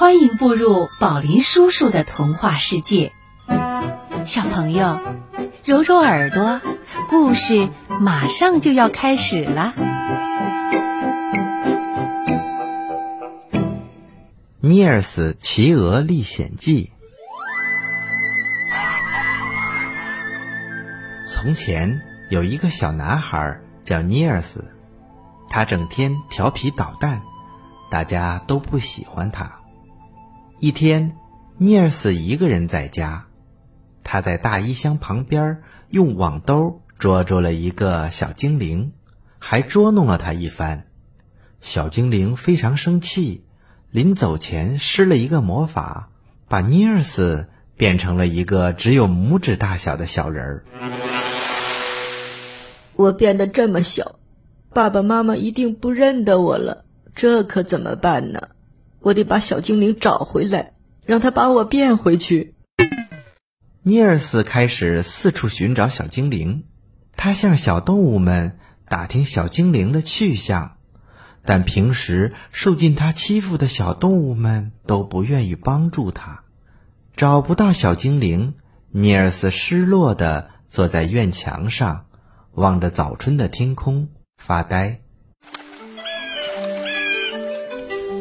欢迎步入宝林叔叔的童话世界，小朋友，揉揉耳朵，故事马上就要开始了。《尼尔斯骑鹅历险记》。从前有一个小男孩叫尼尔斯，他整天调皮捣蛋，大家都不喜欢他。一天，尼尔斯一个人在家，他在大衣箱旁边用网兜捉住了一个小精灵，还捉弄了他一番。小精灵非常生气，临走前施了一个魔法，把尼尔斯变成了一个只有拇指大小的小人儿。我变得这么小，爸爸妈妈一定不认得我了，这可怎么办呢？我得把小精灵找回来，让他把我变回去。尼尔斯开始四处寻找小精灵，他向小动物们打听小精灵的去向，但平时受尽他欺负的小动物们都不愿意帮助他。找不到小精灵，尼尔斯失落地坐在院墙上，望着早春的天空发呆。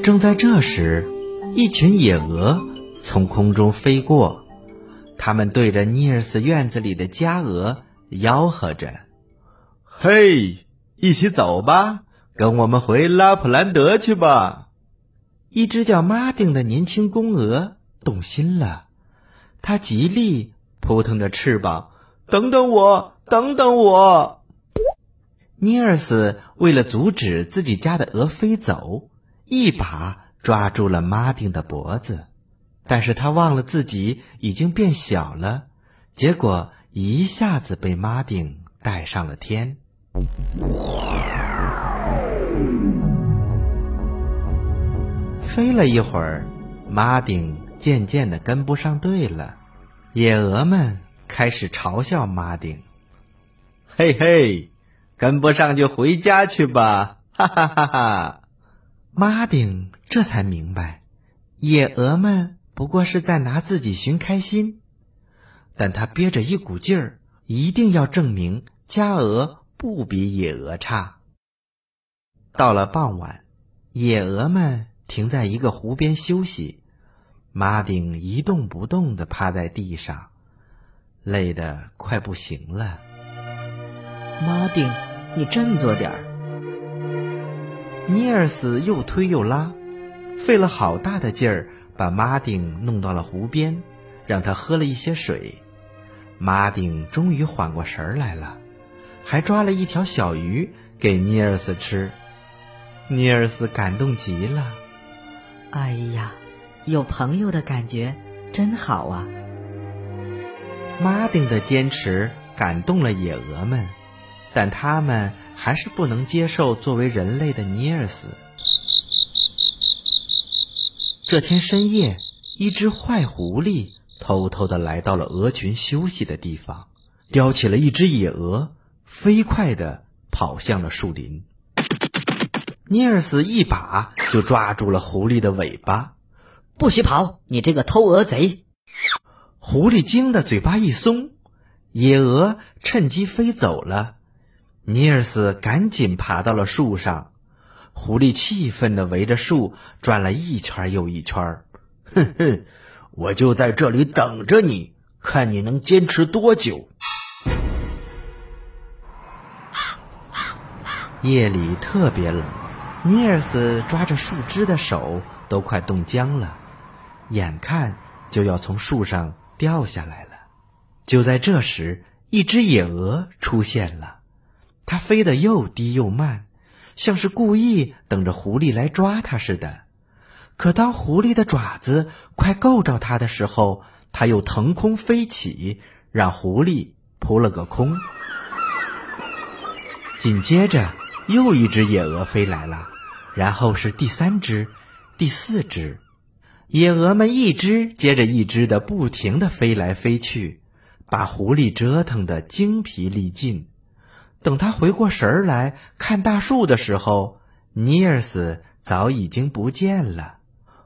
正在这时，一群野鹅从空中飞过，它们对着尼尔斯院子里的家鹅吆喝着：“嘿，一起走吧，跟我们回拉普兰德去吧！”一只叫马丁的年轻公鹅动心了，它极力扑腾着翅膀：“等等我，等等我！”尼尔斯为了阻止自己家的鹅飞走。一把抓住了马丁的脖子，但是他忘了自己已经变小了，结果一下子被马丁带上了天。飞了一会儿，马丁渐渐的跟不上队了，野鹅们开始嘲笑马丁：“嘿嘿，跟不上就回家去吧！”哈哈哈哈。马丁这才明白，野鹅们不过是在拿自己寻开心，但他憋着一股劲儿，一定要证明家鹅不比野鹅差。到了傍晚，野鹅们停在一个湖边休息，马丁一动不动地趴在地上，累得快不行了。马丁，你振作点儿。尼尔斯又推又拉，费了好大的劲儿，把马丁弄到了湖边，让他喝了一些水。马丁终于缓过神来了，还抓了一条小鱼给尼尔斯吃。尼尔斯感动极了。哎呀，有朋友的感觉真好啊！马丁的坚持感动了野鹅们。但他们还是不能接受作为人类的尼尔斯。这天深夜，一只坏狐狸偷偷的来到了鹅群休息的地方，叼起了一只野鹅，飞快的跑向了树林。尼尔斯一把就抓住了狐狸的尾巴，“不许跑，你这个偷鹅贼！”狐狸惊得嘴巴一松，野鹅趁机飞走了。尼尔斯赶紧爬到了树上，狐狸气愤地围着树转了一圈又一圈。哼哼，我就在这里等着你，看你能坚持多久。夜里特别冷，尼尔斯抓着树枝的手都快冻僵了，眼看就要从树上掉下来了。就在这时，一只野鹅出现了。它飞得又低又慢，像是故意等着狐狸来抓它似的。可当狐狸的爪子快够着它的时候，它又腾空飞起，让狐狸扑了个空。紧接着，又一只野鹅飞来了，然后是第三只、第四只。野鹅们一只接着一只的不停的飞来飞去，把狐狸折腾得精疲力尽。等他回过神儿来看大树的时候，尼尔斯早已经不见了。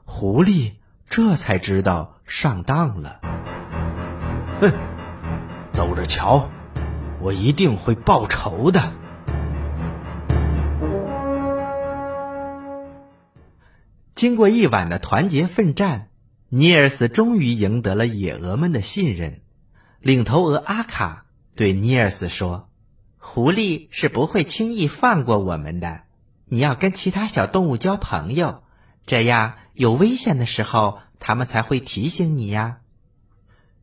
狐狸这才知道上当了。哼，走着瞧，我一定会报仇的。经过一晚的团结奋战，尼尔斯终于赢得了野鹅们的信任。领头鹅阿卡对尼尔斯说：“狐狸是不会轻易放过我们的。你要跟其他小动物交朋友，这样有危险的时候，它们才会提醒你呀。”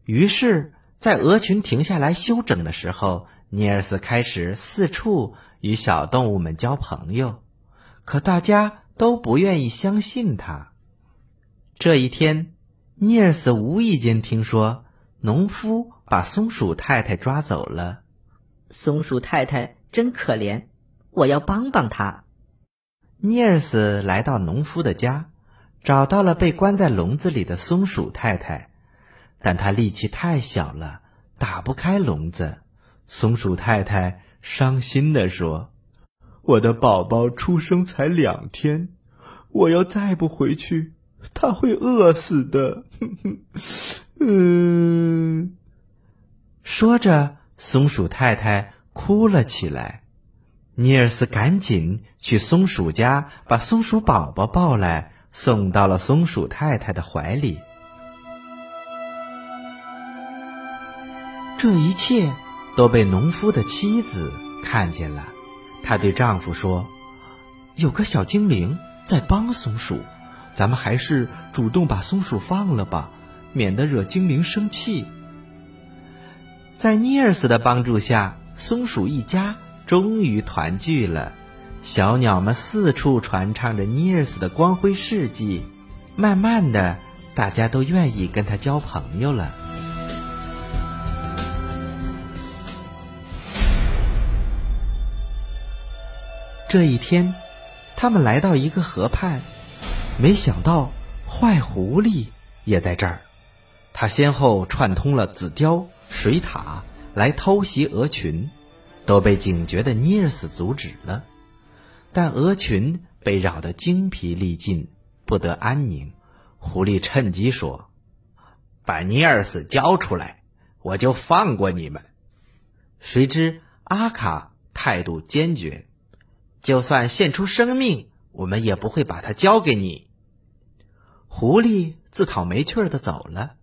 于是，在鹅群停下来休整的时候，尼尔斯开始四处与小动物们交朋友。可大家。都不愿意相信他。这一天，尼尔斯无意间听说农夫把松鼠太太抓走了。松鼠太太真可怜，我要帮帮她。尼尔斯来到农夫的家，找到了被关在笼子里的松鼠太太，但他力气太小了，打不开笼子。松鼠太太伤心地说。我的宝宝出生才两天，我要再不回去，他会饿死的。嗯，说着，松鼠太太哭了起来。尼尔斯赶紧去松鼠家，把松鼠宝宝抱来，送到了松鼠太太的怀里。这一切都被农夫的妻子看见了。她对丈夫说：“有个小精灵在帮松鼠，咱们还是主动把松鼠放了吧，免得惹精灵生气。”在尼尔斯的帮助下，松鼠一家终于团聚了。小鸟们四处传唱着尼尔斯的光辉事迹，慢慢的，大家都愿意跟他交朋友了。这一天，他们来到一个河畔，没想到坏狐狸也在这儿。他先后串通了紫貂、水獭来偷袭鹅群，都被警觉的尼尔斯阻止了。但鹅群被扰得精疲力尽，不得安宁。狐狸趁机说：“把尼尔斯交出来，我就放过你们。”谁知阿卡态度坚决。就算献出生命，我们也不会把它交给你。狐狸自讨没趣的走了。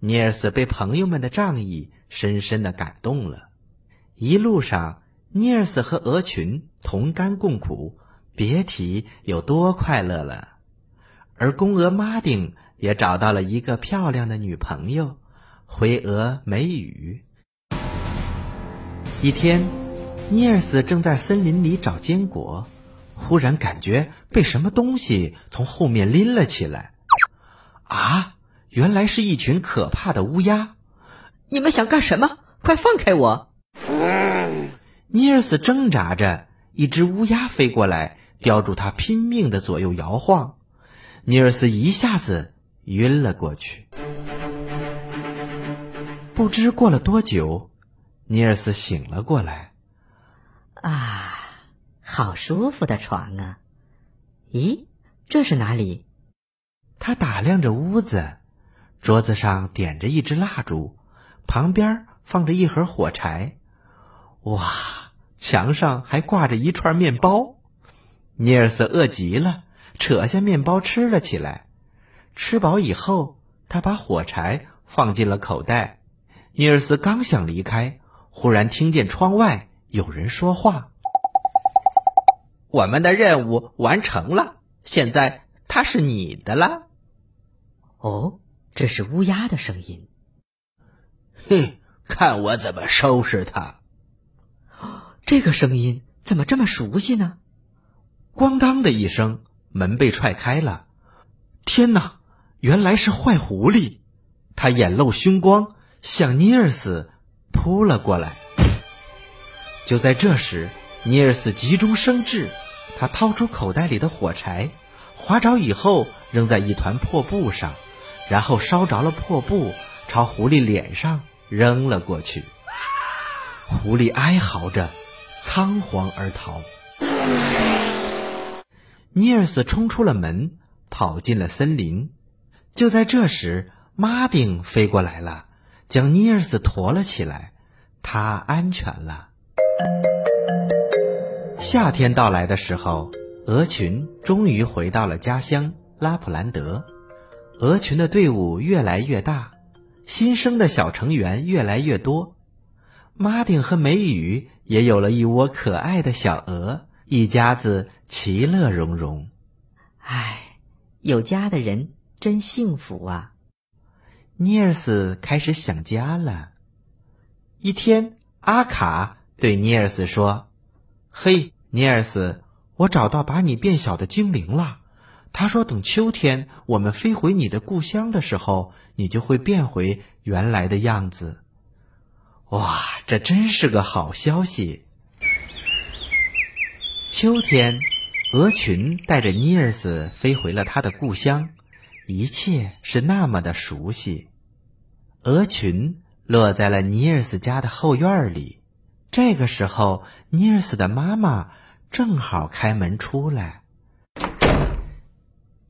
尼尔斯被朋友们的仗义深深的感动了。一路上，尼尔斯和鹅群同甘共苦，别提有多快乐了。而公鹅马丁也找到了一个漂亮的女朋友，灰鹅美羽。一天。尼尔斯正在森林里找坚果，忽然感觉被什么东西从后面拎了起来。啊，原来是一群可怕的乌鸦！你们想干什么？快放开我！尼尔斯挣扎着，一只乌鸦飞过来，叼住他，拼命的左右摇晃。尼尔斯一下子晕了过去。不知过了多久，尼尔斯醒了过来。啊，好舒服的床啊！咦，这是哪里？他打量着屋子，桌子上点着一支蜡烛，旁边放着一盒火柴。哇，墙上还挂着一串面包。尼尔斯饿极了，扯下面包吃了起来。吃饱以后，他把火柴放进了口袋。尼尔斯刚想离开，忽然听见窗外。有人说话：“我们的任务完成了，现在它是你的了。”哦，这是乌鸦的声音。嘿，看我怎么收拾他！这个声音怎么这么熟悉呢？咣当的一声，门被踹开了。天哪，原来是坏狐狸！他眼露凶光，向尼尔斯扑了过来。就在这时，尼尔斯急中生智，他掏出口袋里的火柴，划着以后扔在一团破布上，然后烧着了破布，朝狐狸脸上扔了过去。狐狸哀嚎着，仓皇而逃。尼尔斯冲出了门，跑进了森林。就在这时，马丁飞过来了，将尼尔斯驮了起来，他安全了。夏天到来的时候，鹅群终于回到了家乡拉普兰德。鹅群的队伍越来越大，新生的小成员越来越多。马丁和梅雨也有了一窝可爱的小鹅，一家子其乐融融。唉，有家的人真幸福啊！尼尔斯开始想家了。一天，阿卡对尼尔斯说：“嘿，尼尔斯，我找到把你变小的精灵了。他说，等秋天我们飞回你的故乡的时候，你就会变回原来的样子。”哇，这真是个好消息！秋天，鹅群带着尼尔斯飞回了他的故乡，一切是那么的熟悉。鹅群落在了尼尔斯家的后院里。这个时候，尼尔斯的妈妈正好开门出来。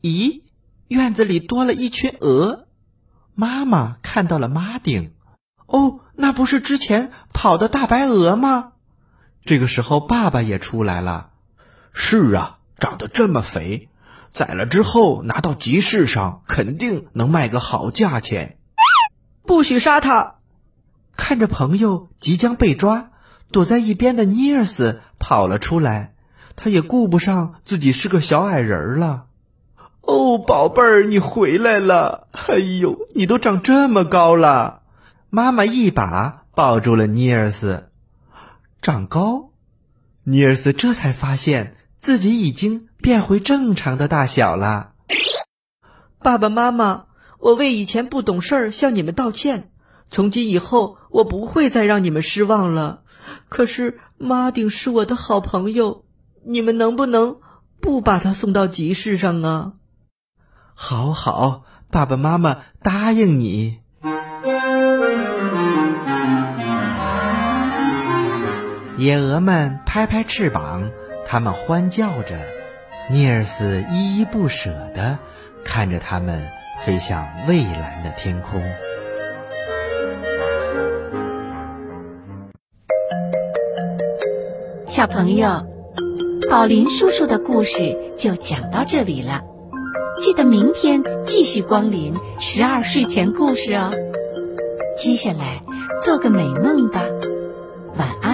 咦，院子里多了一群鹅！妈妈看到了马丁。哦，那不是之前跑的大白鹅吗？这个时候，爸爸也出来了。是啊，长得这么肥，宰了之后拿到集市上，肯定能卖个好价钱。不许杀他！看着朋友即将被抓，躲在一边的尼尔斯跑了出来。他也顾不上自己是个小矮人了。哦，宝贝儿，你回来了！哎呦，你都长这么高了！妈妈一把抱住了尼尔斯，长高，尼尔斯这才发现自己已经变回正常的大小了。爸爸妈妈，我为以前不懂事儿向你们道歉。从今以后，我不会再让你们失望了。可是马丁是我的好朋友，你们能不能不把他送到集市上啊？好好，爸爸妈妈答应你。野鹅们拍拍翅膀，它们欢叫着。尼尔斯依依不舍地看着它们飞向蔚蓝的天空。小朋友，宝林叔叔的故事就讲到这里了。记得明天继续光临十二睡前故事哦。接下来做个美梦吧，晚安。